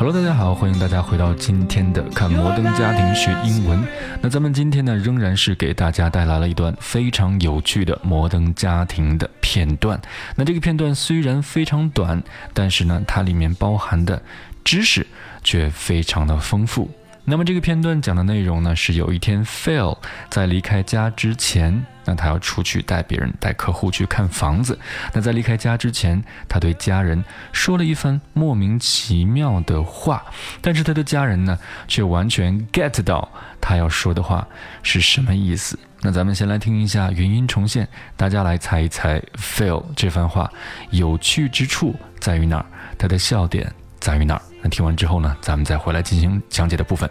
Hello，大家好，欢迎大家回到今天的看摩登家庭学英文。那咱们今天呢，仍然是给大家带来了一段非常有趣的摩登家庭的片段。那这个片段虽然非常短，但是呢，它里面包含的知识却非常的丰富。那么这个片段讲的内容呢，是有一天 Phil 在离开家之前，那他要出去带别人、带客户去看房子。那在离开家之前，他对家人说了一番莫名其妙的话，但是他的家人呢，却完全 get 到他要说的话是什么意思。那咱们先来听一下原音重现，大家来猜一猜 Phil 这番话有趣之处在于哪儿，他的笑点在于哪儿。那听完之后呢，咱们再回来进行讲解的部分。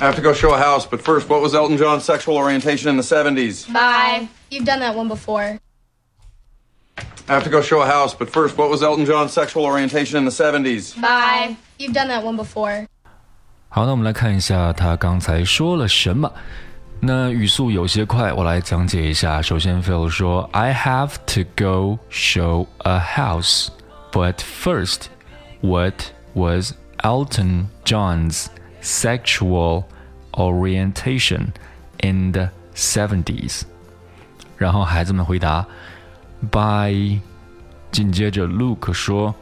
I have to go show a house, but first, what was Elton John's sexual orientation in the 70s? Bye. You've done that one before. I have to go show a house, but first, what was Elton John's sexual orientation in the 70s? Bye. You've done that one before. 好，那我们来看一下他刚才说了什么。那语速有些快，我来讲解一下。首先，Phil 说：“I have to go show a house, but first, what was Elton John's sexual orientation in the 70s？” 然后孩子们回答：“By。”紧接着，Luke 说：“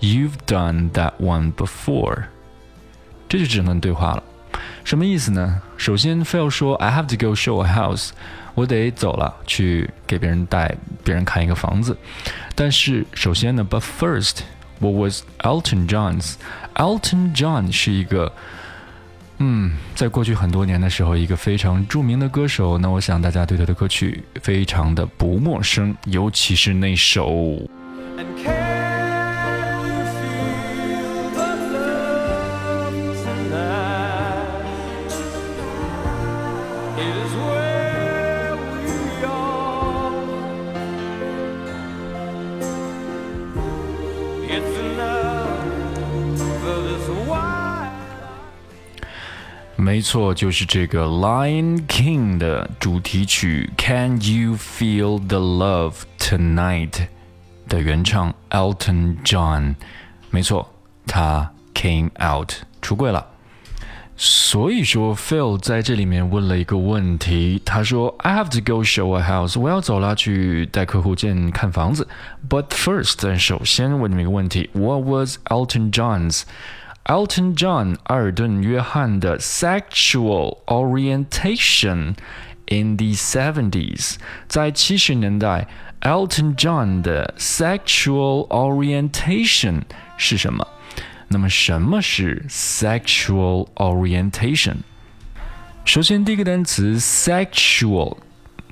You've done that one before。”这就整段对话了。什么意思呢？首先，Phil 说：“I have to go show a house，我得走了，去给别人带别人看一个房子。”但是，首先呢，But first，what was Elton John's？Elton John 是一个， 嗯，在过去很多年的时候，一个非常著名的歌手。那我想大家对他的歌曲非常的不陌生，尤其是那首。错，就是这个《Lion King》的主题曲《Can You Feel the Love Tonight》的原唱 Elton John。没错，他 came out 出柜了。所以说，Phil 在这里面问了一个问题，他说：“I have to go show a house，我要走了，去带客户见看房子。But first，但首先问你们一个问题：What was Elton John's？” Elton John 阿尔顿·约翰的 sexual orientation in the 70s，在七十年代，Elton John 的 sexual orientation 是什么？那么什么是 sexual orientation？首先，第一个单词 sexual，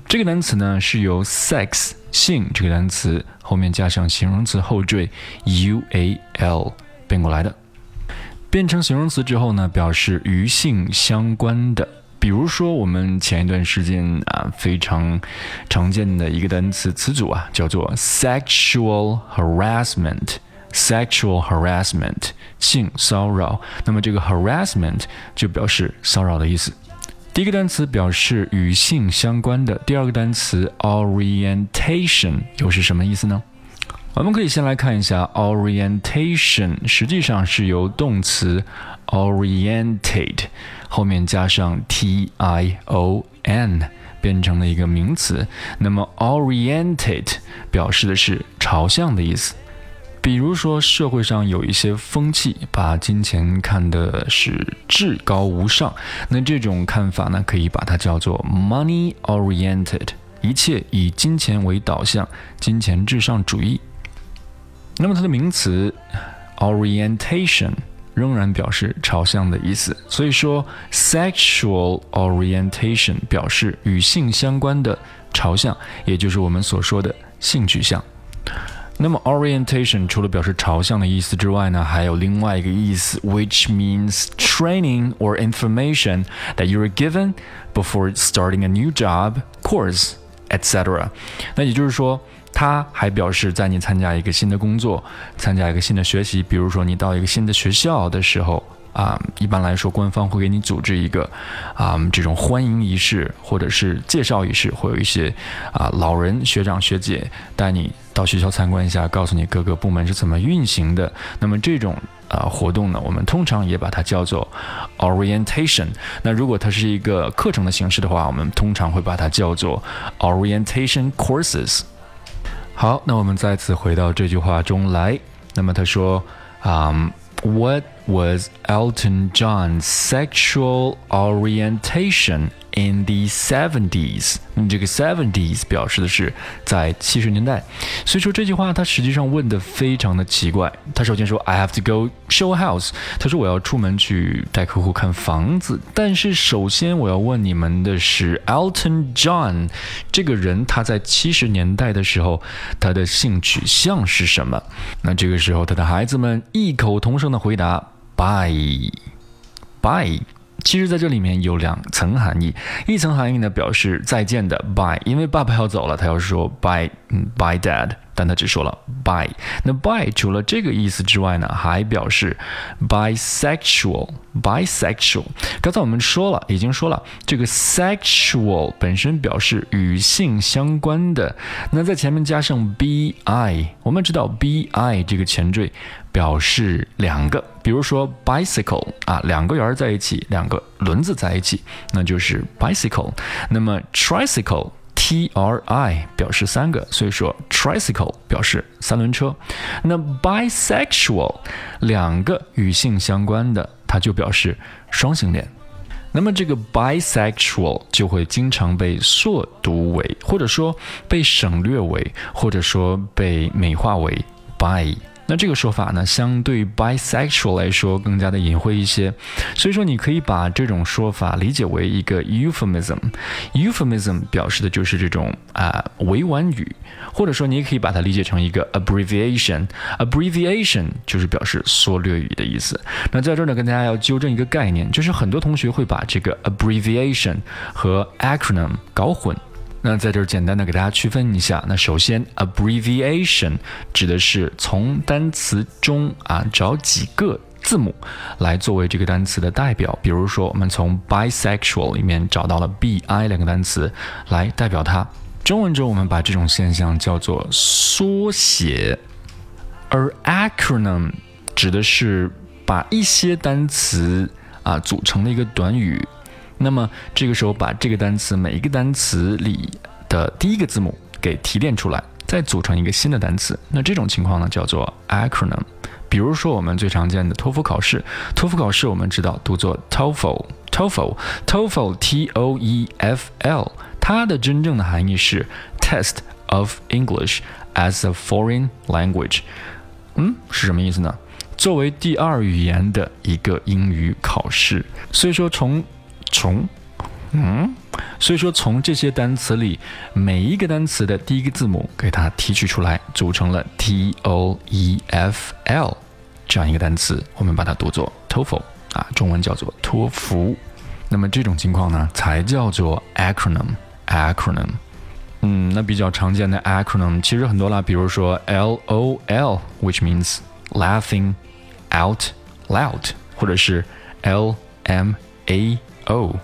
这个单词呢是由 sex 性这个单词后面加上形容词后缀 u a l 变过来的。 变成形容词之后呢，表示与性相关的。比如说，我们前一段时间啊非常常见的一个单词词组啊，叫做 sexual harassment。sexual harassment 性骚扰，那么这个 harassment 就表示骚扰的意思。第一个单词表示与性相关的，第二个单词 orientation 又是什么意思呢？我们可以先来看一下 orientation，实际上是由动词 orientate 后面加上 t i o n 变成了一个名词。那么 orientate 表示的是朝向的意思。比如说，社会上有一些风气，把金钱看的是至高无上，那这种看法呢，可以把它叫做 money oriented，一切以金钱为导向，金钱至上主义。那么它的名词 orientation 仍然表示朝向的意思，所以说 sexual orientation 表示与性相关的朝向，也就是我们所说的性取向。那么 orientation 除了表示朝向的意思之外呢，还有另外一个意思，which means training or information that you are given before starting a new job, course, etc. 那也就是说， 它还表示在你参加一个新的工作、参加一个新的学习，比如说你到一个新的学校的时候，啊，一般来说，官方会给你组织一个啊这种欢迎仪式或者是介绍仪式，会有一些啊老人学长学姐带你到学校参观一下，告诉你各个部门是怎么运行的。那么这种啊活动呢，我们通常也把它叫做 orientation。那如果它是一个课程的形式的话，我们通常会把它叫做 orientation courses。好，那我们再次回到这句话中来。那么他说，啊、What was Elton John's sexual orientation In the seventies？那么这个 seventies 表示的是在七十年代，所以说这句话他实际上问的非常的奇怪。他首先说 I have to go show house，他说我要出门去带客户看房子，但是首先我要问你们的是 Elton John 这个人他在七十年代的时候他的性取向是什么？那这个时候他的孩子们异口同声的回答 Bye Bye。其实，在这里面有两层含义，一层含义呢表示再见的 bye，因为爸爸要走了，他要说 bye，嗯，by dad，但他只说了 by。那 by 除了这个意思之外呢，还表示 bisexual，bisexual。刚才我们说了，已经说了，这个 sexual 本身表示与性相关的，那在前面加上 bi，我们知道 bi 这个前缀。表示两个，比如说 bicycle 啊，两个圆儿在一起，两个轮子在一起，那就是 bicycle。那么 tricycle t r i 表示三个，所以说 tricycle 表示三轮车。那 bisexual 两个与性相关的，它就表示双性恋。那么这个 bisexual 就会经常被缩读为，或者说被省略为，或者说被美化为 bi。那这个说法呢，相对 bisexual 来说更加的隐晦一些，所以说你可以把这种说法理解为一个 euphemism。euphemism 表示的就是这种啊委婉语，或者说你也可以把它理解成一个 abbreviation。abbreviation 就是表示缩略语的意思。那在这儿呢，跟大家要纠正一个概念，就是很多同学会把这个 abbreviation 和 acronym 搞混。那在这儿简单的给大家区分一下。那首先，abbreviation 指的是从单词中啊找几个字母来作为这个单词的代表。比如说，我们从 bisexual 里面找到了 bi 两个单词来代表它。中文中我们把这种现象叫做缩写，而 acronym 指的是把一些单词啊组成的一个短语。那么这个时候，把这个单词每一个单词里的第一个字母给提炼出来，再组成一个新的单词。那这种情况呢，叫做 acronym。比如说我们最常见的托福考试，托福考试我们知道读作 TOEFL，TOEFL，TOEFL，T O E F L，它的真正的含义是 Test of English as a Foreign Language。嗯，是什么意思呢？作为第二语言的一个英语考试。所以说从从，嗯，所以说从这些单词里，每一个单词的第一个字母给它提取出来，组成了 T O E F L 这样一个单词，我们把它读作 TOEFL 啊，中文叫做托福。那么这种情况呢，才叫做 acronym，acronym。嗯，那比较常见的 acronym 其实很多啦，比如说 L O L，which means laughing out loud，或者是 L M A Oh,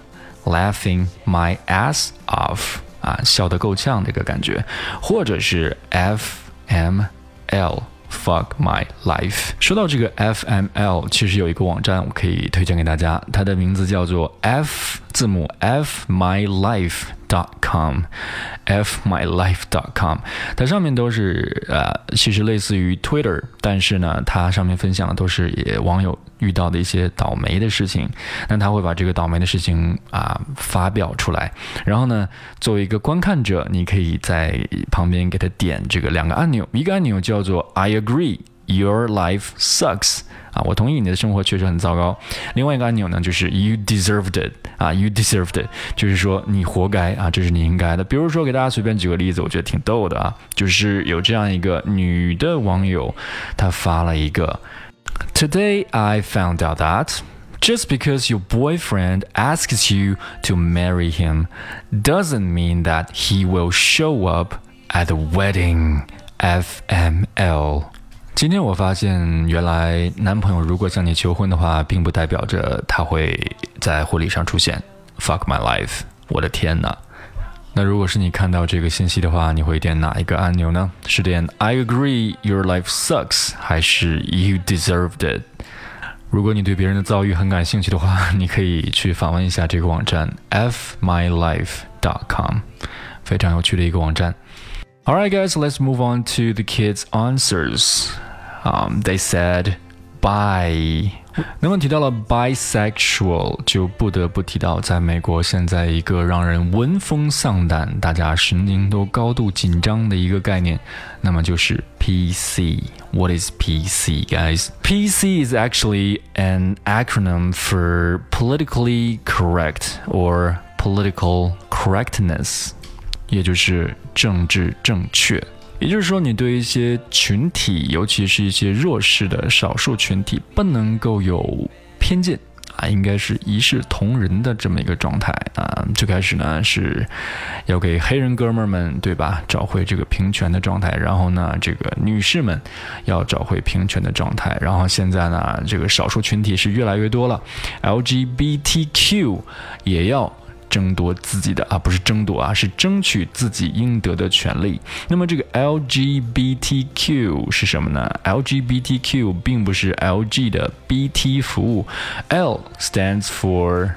laughing my ass off 啊，笑得够呛这个感觉，或者是 F M L fuck my life。说到这个 F M L，其实有一个网站我可以推荐给大家，它的名字叫做 F 字母 F my life dot com，f my life dot com，它上面都是呃，其实类似于 Twitter，但是呢，它上面分享的都是也网友遇到的一些倒霉的事情。那他会把这个倒霉的事情啊发表出来，然后呢，作为一个观看者，你可以在旁边给他点这个两个按钮，一个按钮叫做 I agree your life sucks。啊，我同意你的生活确实很糟糕。另外一个按钮呢，就是 You deserved it 啊，You deserved it，就是说你活该啊，这是你应该的。比如说，给大家随便举个例子，我觉得挺逗的啊，就是有这样一个女的网友，她发了一个 Today I found out that just because your boyfriend asks you to marry him doesn't mean that he will show up at the wedding. FML。 今天我发现，原来男朋友如果向你求婚的话，并不代表着他会在婚礼上出现。Fuck my life！我的天哪！那如果是你看到这个信息的话，你会点哪一个按钮呢？是点 I agree your life sucks，还是 You deserved it？如果你对别人的遭遇很感兴趣的话，你可以去访问一下这个网站 fmylife.com，非常有趣的一个网站。Alright, guys, let's move on to the kids' answers. Um, they said bi. 那么提到了 bisexual，就不得不提到在美国现在一个让人闻风丧胆、大家神经都高度紧张的一个概念，那么就是 PC。What is PC, guys? PC is actually an acronym for politically correct or political correctness，也就是政治正确。 也就是说，你对一些群体，尤其是一些弱势的少数群体，不能够有偏见啊，应该是一视同仁的这么一个状态啊。最开始呢，是要给黑人哥们儿们，对吧，找回这个平权的状态，然后呢，这个女士们要找回平权的状态，然后现在呢，这个少数群体是越来越多了，LGBTQ 也要。争夺自己的啊，不是争夺啊，是争取自己应得的权利。那么这个 LGBTQ 是什么呢？LGBTQ 并不是 LG 的 BT 服务，L stands for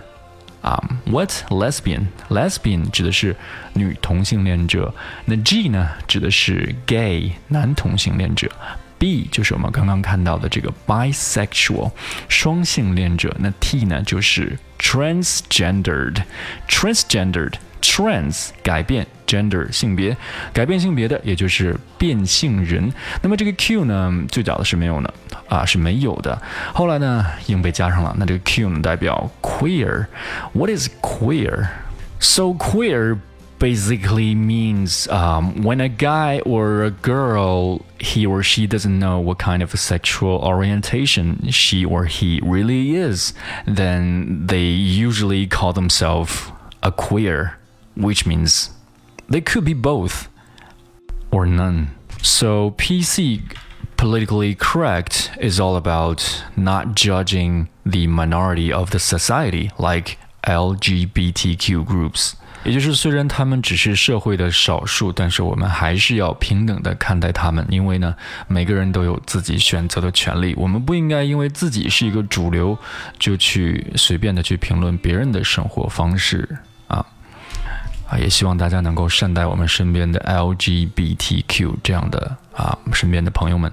啊，what lesbian lesbian 指的是女同性恋者，那 G 呢指的是 gay 男同性恋者。B 就是我们刚刚看到的这个 bisexual 双性恋者，那 T 呢就是 transgendered transgendered trans 改变 gender 性别改变性别的，也就是变性人。那么这个 Q 呢，最早的是没有呢啊是没有的，后来呢硬被加上了。那这个 Q 呢代表 queer。What is queer? So queer basically means um, when a guy or a girl he or she doesn't know what kind of sexual orientation she or he really is then they usually call themselves a queer which means they could be both or none. So pc politically correct is all about not judging the minority of the society like lgbtq groups 也就是，虽然他们只是社会的少数，但是我们还是要平等的看待他们，因为呢，每个人都有自己选择的权利。我们不应该因为自己是一个主流，就去随便的去评论别人的生活方式啊啊！也希望大家能够善待我们身边的 LGBTQ 这样的啊身边的朋友们。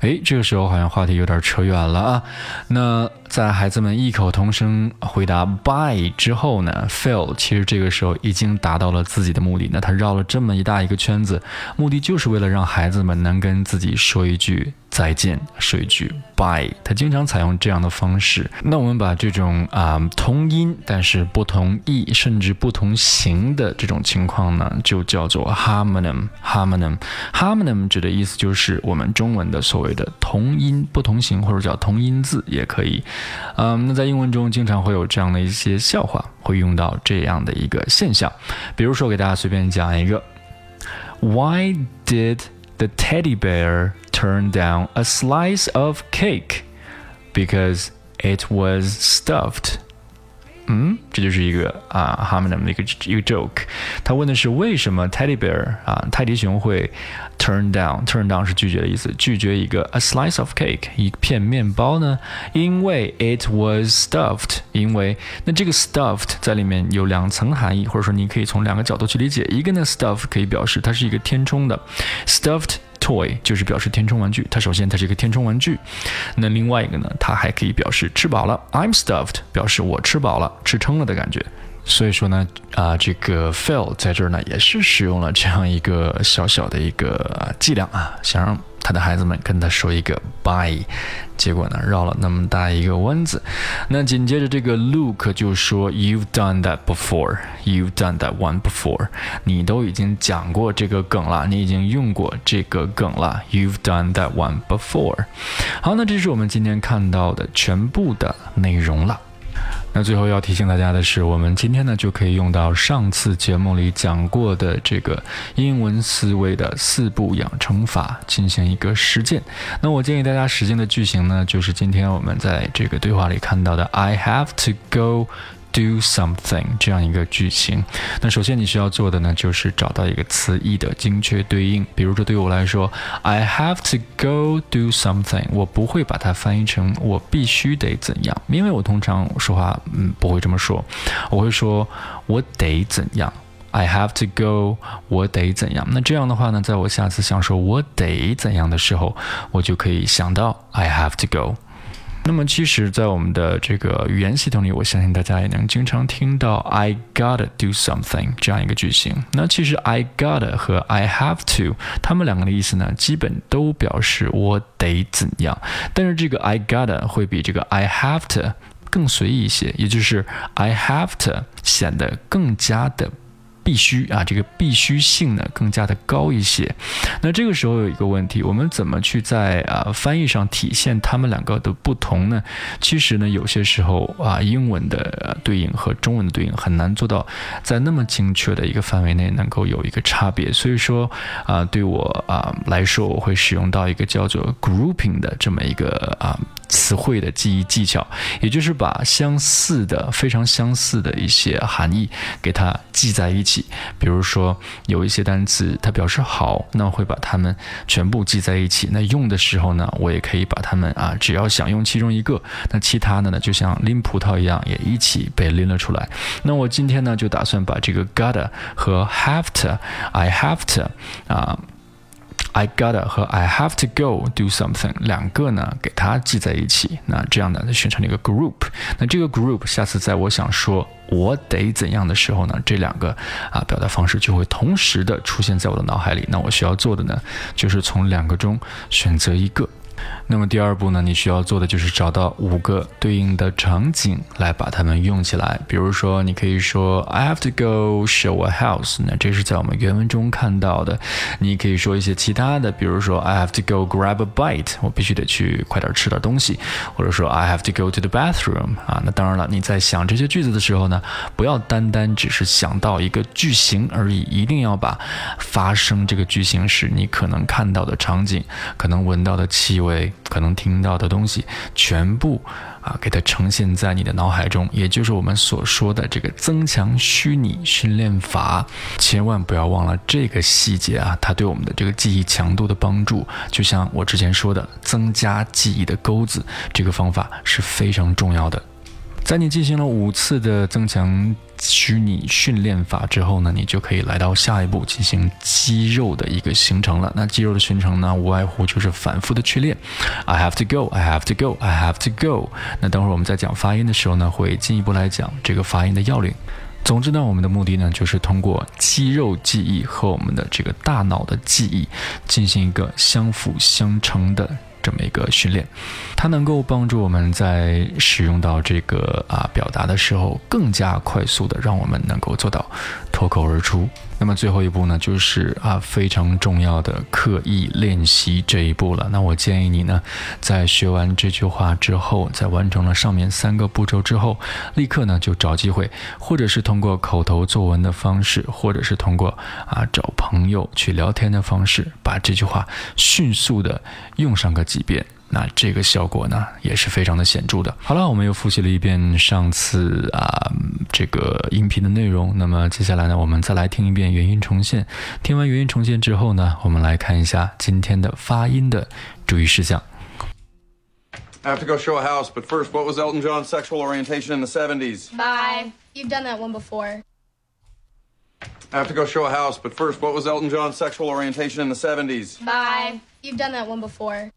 哎，这个时候好像话题有点扯远了啊。那在孩子们异口同声回答 “bye” 之后呢，Phil 其实这个时候已经达到了自己的目的。那他绕了这么一大一个圈子，目的就是为了让孩子们能跟自己说一句。再见，说一句 bye。他经常采用这样的方式。那我们把这种啊同音但是不同义甚至不同形的这种情况呢，就叫做 harmonym。harmonym harmonym 指的意思就是我们中文的所谓的同音不同形，或者叫同音字也可以。嗯，那在英文中经常会有这样的一些笑话，会用到这样的一个现象。比如说，给大家随便讲一个：Why did the teddy bear turned down a slice of cake because it was stuffed. 嗯，这就是一个啊，他们的一个一个 joke。他问的是为什么 teddy bear 啊，泰迪熊会 turn down，turn down 是拒绝的意思，拒绝一个 a slice of cake 一片面包呢？因为 it was stuffed，因为那这个 stuffed 在里面有两层含义，或者说你可以从两个角度去理解。一个呢，stuff 可以表示它是一个填充的，stuffed。Boy 就是表示填充玩具，它首先它是一个填充玩具。那另外一个呢，它还可以表示吃饱了，I'm stuffed，表示我吃饱了，吃撑了的感觉。所以说呢，啊，这个 fail 在这儿呢也是使用了这样一个小小的一个伎俩啊，想让。他的孩子们跟他说一个 bye，结果呢绕了那么大一个弯子。那紧接着这个 Luke 就说 You've done that before, you've done that one before。你都已经讲过这个梗了，你已经用过这个梗了。You've done that one before。好，那这是我们今天看到的全部的内容了。那最后要提醒大家的是，我们今天呢就可以用到上次节目里讲过的这个英文思维的四步养成法进行一个实践。那我建议大家实践的句型呢，就是今天我们在这个对话里看到的 "I have to go"。Do something 这样一个句型，那首先你需要做的呢，就是找到一个词义的精确对应。比如说，对于我来说，I have to go do something，我不会把它翻译成我必须得怎样，因为我通常说话嗯不会这么说，我会说我得怎样。I have to go，我得怎样？那这样的话呢，在我下次想说我得怎样的时候，我就可以想到 I have to go。那么，其实，在我们的这个语言系统里，我相信大家也能经常听到 "I gotta do something" 这样一个句型。那其实 "I gotta" 和 "I have to" 它们两个的意思呢，基本都表示我得怎样。但是这个 "I gotta" 会比这个 "I have to" 更随意一些，也就是 "I have to" 显得更加的。必须啊，这个必须性呢更加的高一些。那这个时候有一个问题，我们怎么去在啊翻译上体现它们两个的不同呢？其实呢，有些时候啊，英文的对应和中文的对应很难做到在那么精确的一个范围内能够有一个差别。所以说啊，对我啊来说，我会使用到一个叫做 grouping 的这么一个啊。词汇的记忆技巧，也就是把相似的、非常相似的一些含义给它记在一起。比如说，有一些单词它表示好，那会把它们全部记在一起。那用的时候呢，我也可以把它们啊，只要想用其中一个，那其他的呢，就像拎葡萄一样，也一起被拎了出来。那我今天呢，就打算把这个 gotta 和 have to，I have to 啊。I gotta 和 I have to go do something 两个呢，给它记在一起，那这样呢就形成了一个 group。那这个 group 下次在我想说我得怎样的时候呢，这两个啊表达方式就会同时的出现在我的脑海里。那我需要做的呢，就是从两个中选择一个。那么第二步呢，你需要做的就是找到五个对应的场景来把它们用起来。比如说，你可以说 I have to go show a house，那这是在我们原文中看到的。你可以说一些其他的，比如说 I have to go grab a bite，我必须得去快点吃点东西。或者说 I have to go to the bathroom，啊，那当然了，你在想这些句子的时候呢，不要单单只是想到一个句型而已，一定要把发生这个句型时你可能看到的场景，可能闻到的气味。可能听到的东西全部啊，给它呈现在你的脑海中，也就是我们所说的这个增强虚拟训练法。千万不要忘了这个细节啊，它对我们的这个记忆强度的帮助，就像我之前说的，增加记忆的钩子，这个方法是非常重要的。在你进行了五次的增强虚拟训练法之后呢，你就可以来到下一步进行肌肉的一个形成了。那肌肉的形成呢，无外乎就是反复的去练。I have to go, I have to go, I have to go。那等会儿我们在讲发音的时候呢，会进一步来讲这个发音的要领。总之呢，我们的目的呢，就是通过肌肉记忆和我们的这个大脑的记忆进行一个相辅相成的。这么一个训练，它能够帮助我们在使用到这个啊表达的时候，更加快速的让我们能够做到脱口而出。那么最后一步呢，就是啊非常重要的刻意练习这一步了。那我建议你呢，在学完这句话之后，在完成了上面三个步骤之后，立刻呢就找机会，或者是通过口头作文的方式，或者是通过啊找朋友去聊天的方式，把这句话迅速的用上个几遍。那这个效果呢，也是非常的显著的。好了，我们又复习了一遍上次啊这个音频的内容。那么接下来呢，我们再来听一遍原音重现。听完原音重现之后呢，我们来看一下今天的发音的注意事项。I have to go show a house, but first, what was Elton John's sexual orientation in the 70s? Bye. You've done that one before. I have to go show a house, but first, what was Elton John's sexual orientation in the 70s? Bye. You've done that one before.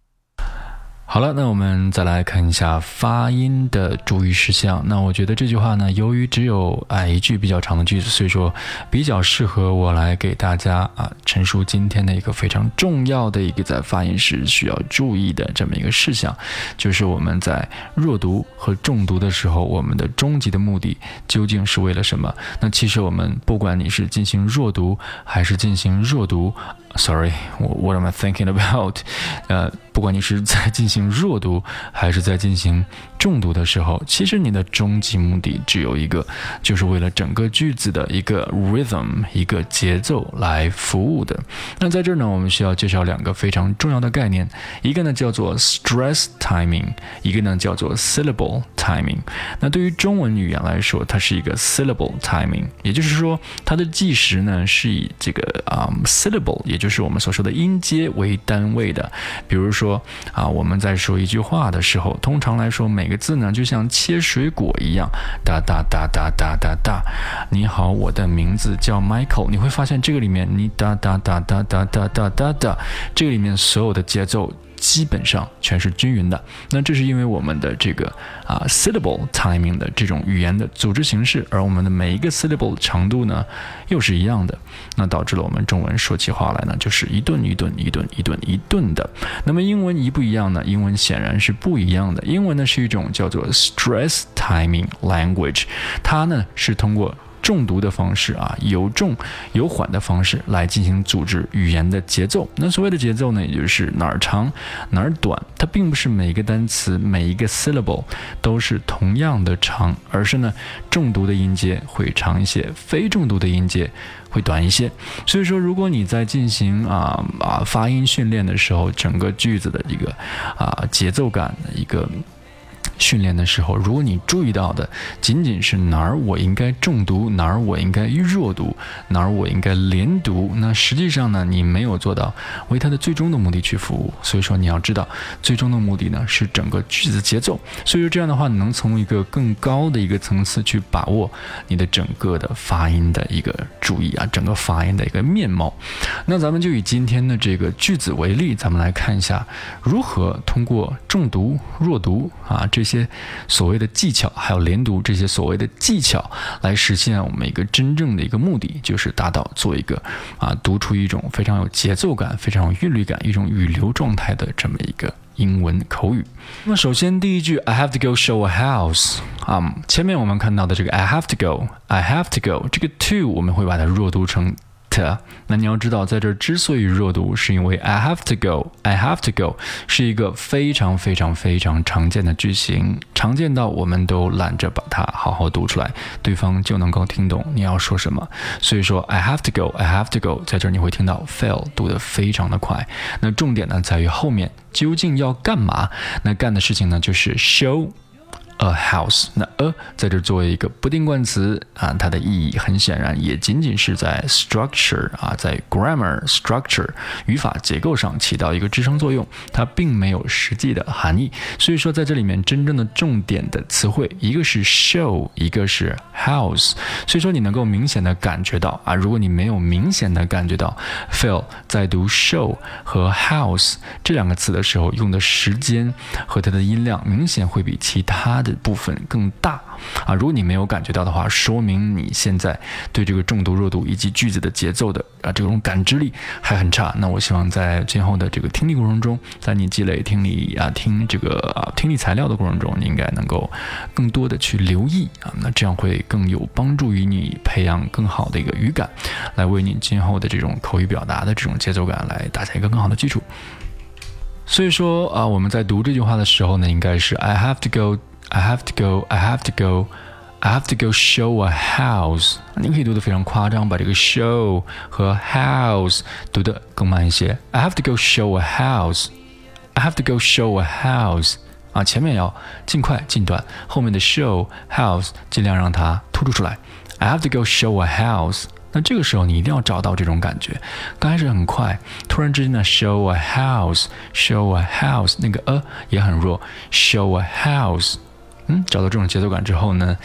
好了，那我们再来看一下发音的注意事项。那我觉得这句话呢，由于只有啊一句比较长的句子，所以说比较适合我来给大家啊陈述今天的一个非常重要的一个在发音时需要注意的这么一个事项，就是我们在弱读和重读的时候，我们的终极的目的究竟是为了什么？那其实我们不管你是进行弱读还是进行弱读。Sorry，what am I thinking about？呃，不管你是在进行弱读还是在进行重读的时候，其实你的终极目的只有一个，就是为了整个句子的一个 rhythm，一个节奏来服务的。那在这儿呢，我们需要介绍两个非常重要的概念，一个呢叫做 stress timing，一个呢叫做 syllable timing。那对于中文语言来说，它是一个 syllable timing，也就是说，它的计时呢是以这个啊 syllable，也就是我们所说的音阶为单位的。比如说啊，我们在说一句话的时候，通常来说每个字呢就像切水果一样，哒哒哒哒哒哒哒。你好，我的名字叫 Michael。你会发现这个里面你哒哒哒哒哒哒哒哒，这个里面所有的节奏。基本上全是均匀的，那这是因为我们的这个啊 syllable timing 的这种语言的组织形式，而我们的每一个 syllable 长度呢又是一样的，那导致了我们中文说起话来呢就是一顿一顿一顿一顿一顿的。那么英文一不一样呢？英文显然是不一样的。英文呢是一种叫做 stress timing language，它呢是通过。重读的方式啊，有重有缓的方式来进行组织语言的节奏。那所谓的节奏呢，也就是哪儿长哪儿短。它并不是每一个单词每一个 syllable 都是同样的长，而是呢，重读的音节会长一些，非重读的音节会短一些。所以说，如果你在进行啊啊发音训练的时候，整个句子的一个啊节奏感的一个。训练的时候，如果你注意到的仅仅是哪儿我应该重读，哪儿我应该弱读，哪儿我应该连读，那实际上呢，你没有做到为它的最终的目的去服务。所以说，你要知道，最终的目的呢是整个句子节奏。所以说，这样的话，你能从一个更高的一个层次去把握你的整个的发音的一个注意啊，整个发音的一个面貌。那咱们就以今天的这个句子为例，咱们来看一下如何通过重读、弱读啊这。一些所谓的技巧，还有连读这些所谓的技巧，来实现我们一个真正的一个目的，就是达到做一个啊读出一种非常有节奏感、非常有韵律感、一种语流状态的这么一个英文口语。那么首先第一句，I have to go show a house 啊，前面我们看到的这个 I have to go，I have to go，这个 to 我们会把它弱读成。那你要知道，在这之所以弱读，是因为 I have to go，I have to go 是一个非常非常非常常见的句型，常见到我们都懒着把它好好读出来，对方就能够听懂你要说什么。所以说 I have to go，I have to go，在这你会听到 fail 读得非常的快。那重点呢在于后面究竟要干嘛？那干的事情呢就是 show。A house，那 a 在这作为一个不定冠词啊，它的意义很显然也仅仅是在 structure 啊，在 grammar structure 语法结构上起到一个支撑作用，它并没有实际的含义。所以说，在这里面真正的重点的词汇，一个是 show，一个是 house。所以说，你能够明显的感觉到啊，如果你没有明显的感觉到 Phil 在读 show 和 house 这两个词的时候，用的时间和它的音量明显会比其他。的部分更大啊！如果你没有感觉到的话，说明你现在对这个重读、弱读以及句子的节奏的啊这种感知力还很差。那我希望在今后的这个听力过程中，在你积累听力啊听这个啊听力材料的过程中，你应该能够更多的去留意啊，那这样会更有帮助于你培养更好的一个语感，来为你今后的这种口语表达的这种节奏感来打下一个更好的基础。所以说啊，我们在读这句话的时候呢，应该是 I have to go。I have to go. I have to go. I have to go show a house。你可以读得非常夸张，把这个 show 和 house 读得更慢一些。I have to go show a house. I have to go show a house。啊，前面要尽快尽短，后面的 show house 尽量让它突出出来。I have to go show a house。那这个时候你一定要找到这种感觉。刚开始很快，突然之间呢，show a house，show a house，那个 a 也很弱，show a house。 嗯，找到这种节奏感之后呢，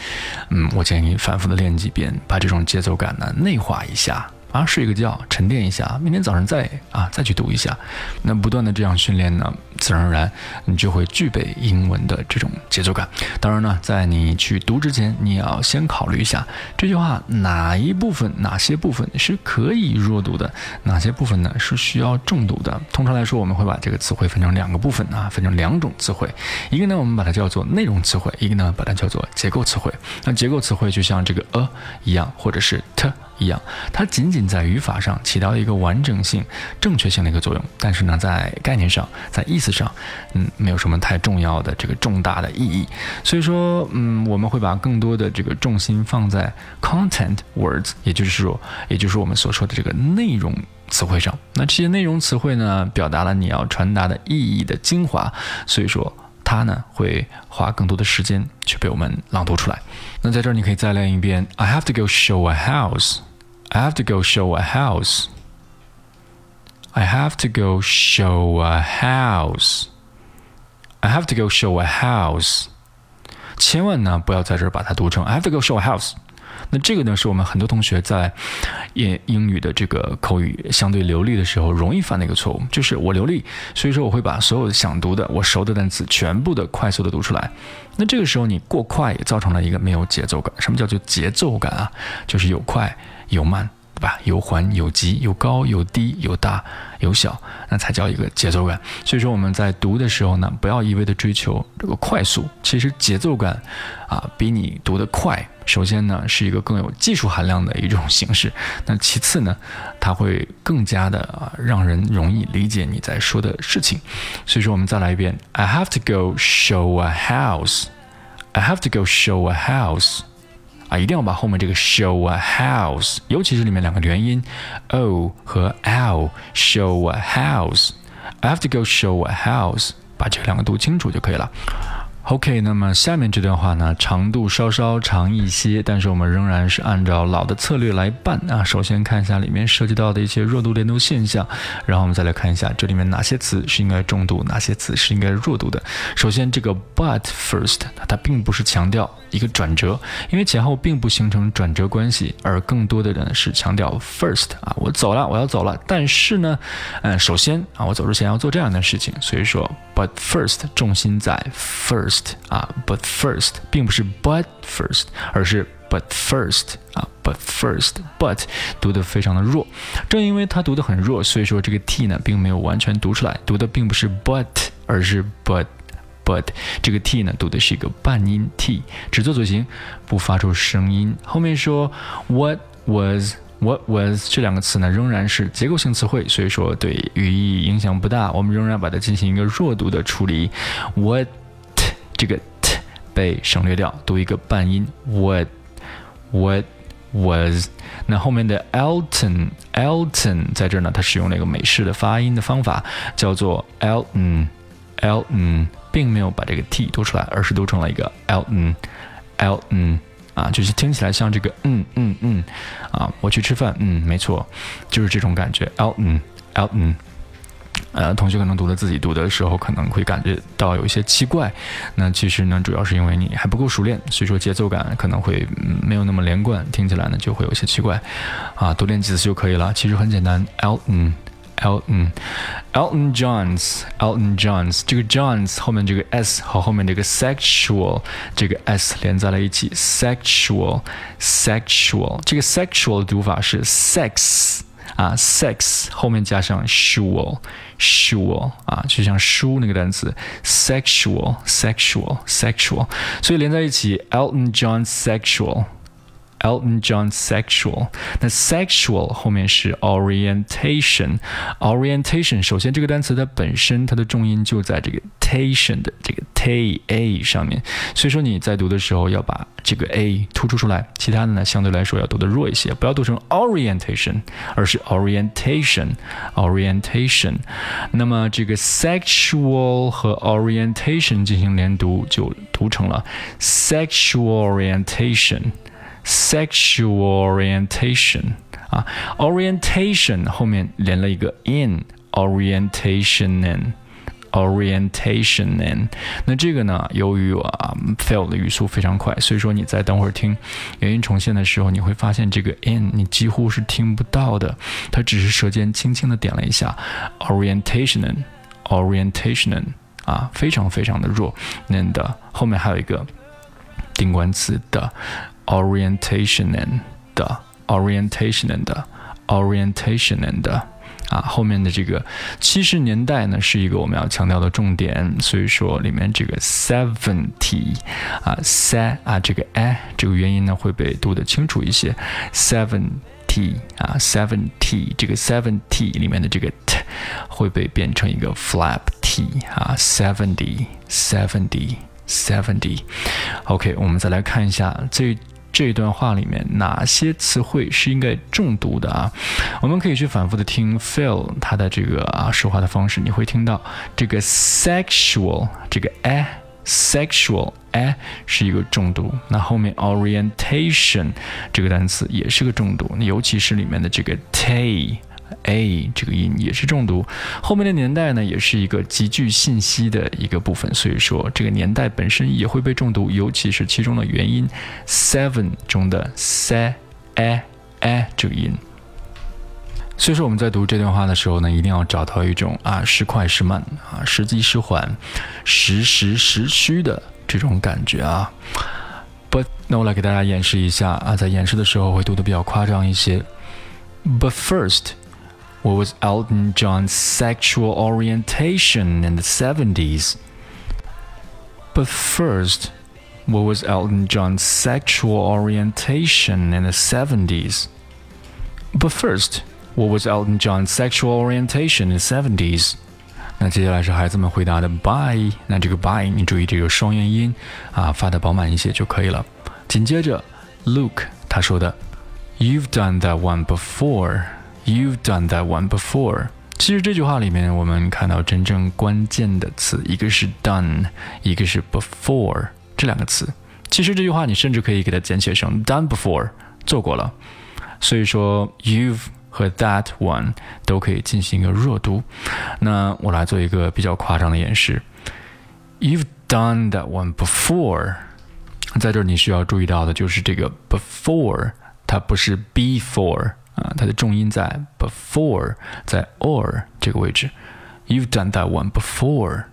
嗯，我建议反复的练几遍，把这种节奏感呢内化一下。啊，睡个觉，沉淀一下，明天早上再啊再去读一下。那不断的这样训练呢，自然而然你就会具备英文的这种节奏感。当然呢，在你去读之前，你要先考虑一下这句话哪一部分、哪些部分是可以弱读的，哪些部分呢是需要重读的。通常来说，我们会把这个词汇分成两个部分啊，分成两种词汇。一个呢，我们把它叫做内容词汇；一个呢，把它叫做结构词汇。那结构词汇就像这个 a 一样，或者是 t。一样，它仅仅在语法上起到一个完整性、正确性的一个作用，但是呢，在概念上、在意思上，嗯，没有什么太重要的这个重大的意义。所以说，嗯，我们会把更多的这个重心放在 content words，也就是说，也就是我们所说的这个内容词汇上。那这些内容词汇呢，表达了你要传达的意义的精华，所以说。它呢会花更多的时间去被我们朗读出来。那在这儿你可以再练一遍：I have to go show a house. I have to go show a house. I have to go show a house. I have to go show a house. 千万呢不要在这儿把它读成 I have to go show a house。那这个呢，是我们很多同学在英英语的这个口语相对流利的时候容易犯的一个错误，就是我流利，所以说我会把所有想读的、我熟的单词全部的快速的读出来。那这个时候你过快也造成了一个没有节奏感。什么叫做节奏感啊？就是有快有慢。对吧？有缓有急，有高有低，有大有小，那才叫一个节奏感。所以说我们在读的时候呢，不要一味的追求这个快速，其实节奏感啊，比你读的快，首先呢是一个更有技术含量的一种形式。那其次呢，它会更加的啊让人容易理解你在说的事情。所以说我们再来一遍：I have to go show a house. I have to go show a house. 啊，一定要把后面这个 show a house，尤其是里面两个元音 o 和 l，show a house。I have to go show a house，把这两个读清楚就可以了。OK，那么下面这段话呢，长度稍稍长一些，但是我们仍然是按照老的策略来办啊。首先看一下里面涉及到的一些弱读连读现象，然后我们再来看一下这里面哪些词是应该重读，哪些词是应该弱读的。首先，这个 but first，它并不是强调一个转折，因为前后并不形成转折关系，而更多的人是强调 first 啊，我走了，我要走了。但是呢，嗯，首先啊，我走之前要做这样的事情，所以说 but first 重心在 first。啊，but first 并不是 but first，而是 but first 啊，but first，but 读的非常的弱，正因为它读的很弱，所以说这个 t 呢并没有完全读出来，读的并不是 but，而是 but，but 这个 t 呢读的是一个半音 t，只做嘴型，不发出声音。后面说 what was。What was 这两个词呢，仍然是结构性词汇，所以说对语义影响不大。我们仍然把它进行一个弱读的处理。What 这个 t 被省略掉，读一个半音 what what was。那后面的 Elton Elton 在这儿呢，它使用了一个美式的发音的方法，叫做 Elton Elton，并没有把这个 t 读出来，而是读成了一个 Elton Elton 啊，就是听起来像这个嗯嗯嗯啊，我去吃饭，嗯，没错，就是这种感觉 Elton Elton。呃，同学可能读的自己读的时候，可能会感觉到有一些奇怪。那其实呢，主要是因为你还不够熟练，所以说节奏感可能会没有那么连贯，听起来呢就会有些奇怪。啊，多练几次就可以了。其实很简单，Elton，Elton，Elton Johns，Elton Johns，这个 Johns 后面这个 s 和后面这个 sexual 这个 s 连在了一起，sexual，sexual，这个 sexual 的读法是 sex。啊，sex 后面加上 sexual，sexual 啊，就像书那个单词，sexual，sexual，sexual，所以连在一起，Elton John sexual。Elton John sexual，那 sexual 后面是 orientation，orientation 首先这个单词它本身它的重音就在这个 tation 的这个 t a 上面，所以说你在读的时候要把这个 a 突出出来，其他的呢相对来说要读的弱一些，不要读成 orientation，而是 orientation，orientation。那么这个 sexual 和 orientation 进行连读，就读成了 sexual orientation。 Sexual orientation 啊，orientation 后面连了一个 in orientation in orientation in。那这个呢，由于啊 fail 的语速非常快，所以说你在等会儿听元音重现的时候，你会发现这个 in 你几乎是听不到的，它只是舌尖轻轻的点了一下 orientation in orientation in 啊，非常非常的弱。那的后面还有一个定冠词的。orientation and 的 orientation and orientation and 啊，后面的这个七十年代呢，是一个我们要强调的重点，所以说里面这个 seventy 啊，se 啊，这个 a 这个元音呢会被读得清楚一些，seven seventy 啊，seventy 这个 seventy 里面的这个 t 会被变成一个 flap t 啊，seventy seventy seventy。OK，我们再来看一下这。 这段话里面哪些词汇是应该重读的啊？我们可以去反复的听 Phil 他的这个啊说话的方式，你会听到这个 sexual 这个 a sexual a 是一个重读，那后面 orientation 这个单词也是个重读，尤其是里面的这个 t。A 这个音也是重读，后面的年代呢，也是一个极具信息的一个部分，所以说这个年代本身也会被重读，尤其是其中的元音 seven 中的 se a a 这个音。所以说我们在读这段话的时候呢，一定要找到一种啊时快时慢啊时急时缓、时实时虚的这种感觉啊。But 那我来给大家演示一下啊，在演示的时候会读的比较夸张一些。But first. What was Elton John's sexual orientation in the 70s? But first, what was Elton John's sexual orientation in the 70s? But first, what was Elton John's sexual orientation in the 70s? 那接下来是孩子们回答的 by，那这个 by 你注意这个双元音啊，发的饱满一些就可以了。紧接着，Luke 他说的，You've done that one before。 You've done that one before。其实这句话里面，我们看到真正关键的词，一个是 done，一个是 before 这两个词。其实这句话你甚至可以给它简写成 done before，做过了。所以说 you've 和 that one 都可以进行一个弱读。那我来做一个比较夸张的演示。You've done that one before。在这儿你需要注意到的就是这个 before，它不是 before。啊，它的重音在 before，在 or 这个位置。You've done that one before。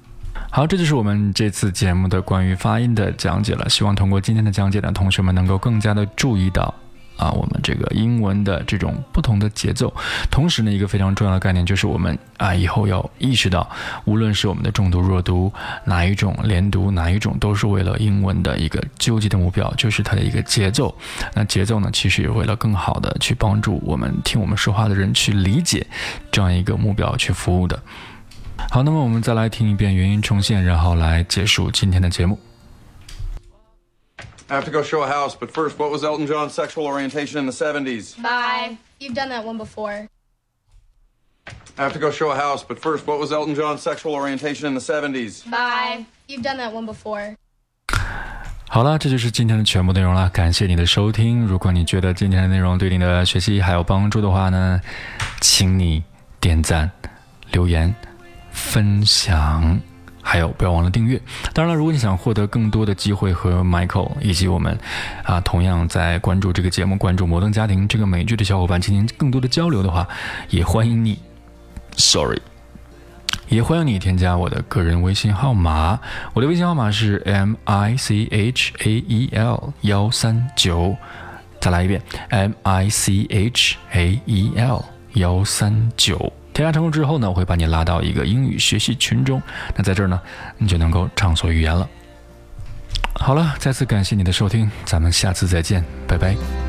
好，这就是我们这次节目的关于发音的讲解了。希望通过今天的讲解呢，同学们能够更加的注意到。啊，我们这个英文的这种不同的节奏，同时呢，一个非常重要的概念就是我们啊以后要意识到，无论是我们的重读、弱读，哪一种连读，哪一种都是为了英文的一个究极的目标，就是它的一个节奏。那节奏呢，其实也为了更好的去帮助我们听我们说话的人去理解这样一个目标去服务的。好，那么我们再来听一遍原音重现，然后来结束今天的节目。I have to go show a house, but first, what was Elton John's sexual orientation in the 70s? Bye. You've done that one before. I have to go show a house, but first, what was Elton John's sexual orientation in the 70s? Bye. You've done that one before. 好了，这就是今天的全部内容了。感谢你的收听。如果你觉得今天的内容对你的学习还有帮助的话呢，请你点赞、留言、分享。 还有，不要忘了订阅。当然了，如果你想获得更多的机会和 Michael 以及我们啊，同样在关注这个节目、关注《摩登家庭》这个美剧的小伙伴进行更多的交流的话，也欢迎你。Sorry，也欢迎你添加我的个人微信号码。我的微信号码是 M I C H A E L 幺三九。再来一遍，M I C H A E L 幺三九。添加成功之后呢，我会把你拉到一个英语学习群中。那在这儿呢，你就能够畅所欲言了。好了，再次感谢你的收听，咱们下次再见，拜拜。